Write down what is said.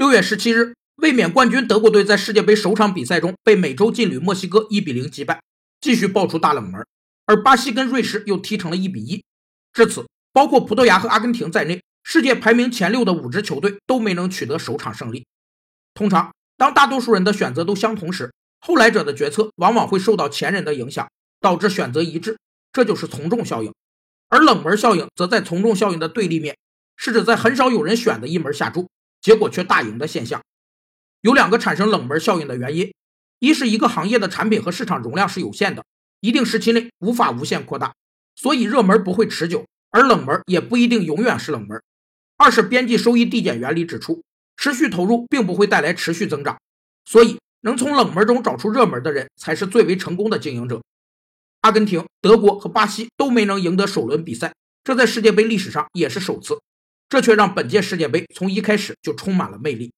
六月十七日，卫冕冠军德国队在世界杯首场比赛中被美洲劲旅墨西哥一比零击败，继续爆出大冷门。而巴西跟瑞士又踢成了一比一。至此，包括葡萄牙和阿根廷在内，世界排名前六的五支球队都没能取得首场胜利。通常，当大多数人的选择都相同时，后来者的决策往往会受到前人的影响，导致选择一致，这就是从众效应。而冷门效应则在从众效应的对立面，是指在很少有人选的一门下注。结果却大赢的现象，有两个产生冷门效应的原因：一是一个行业的产品和市场容量是有限的，一定时期内无法无限扩大，所以热门不会持久，而冷门也不一定永远是冷门；二是边际收益递减原理指出，持续投入并不会带来持续增长，所以能从冷门中找出热门的人才是最为成功的经营者。阿根廷、德国和巴西都没能赢得首轮比赛，这在世界杯历史上也是首次。这却让本届世界杯从一开始就充满了魅力。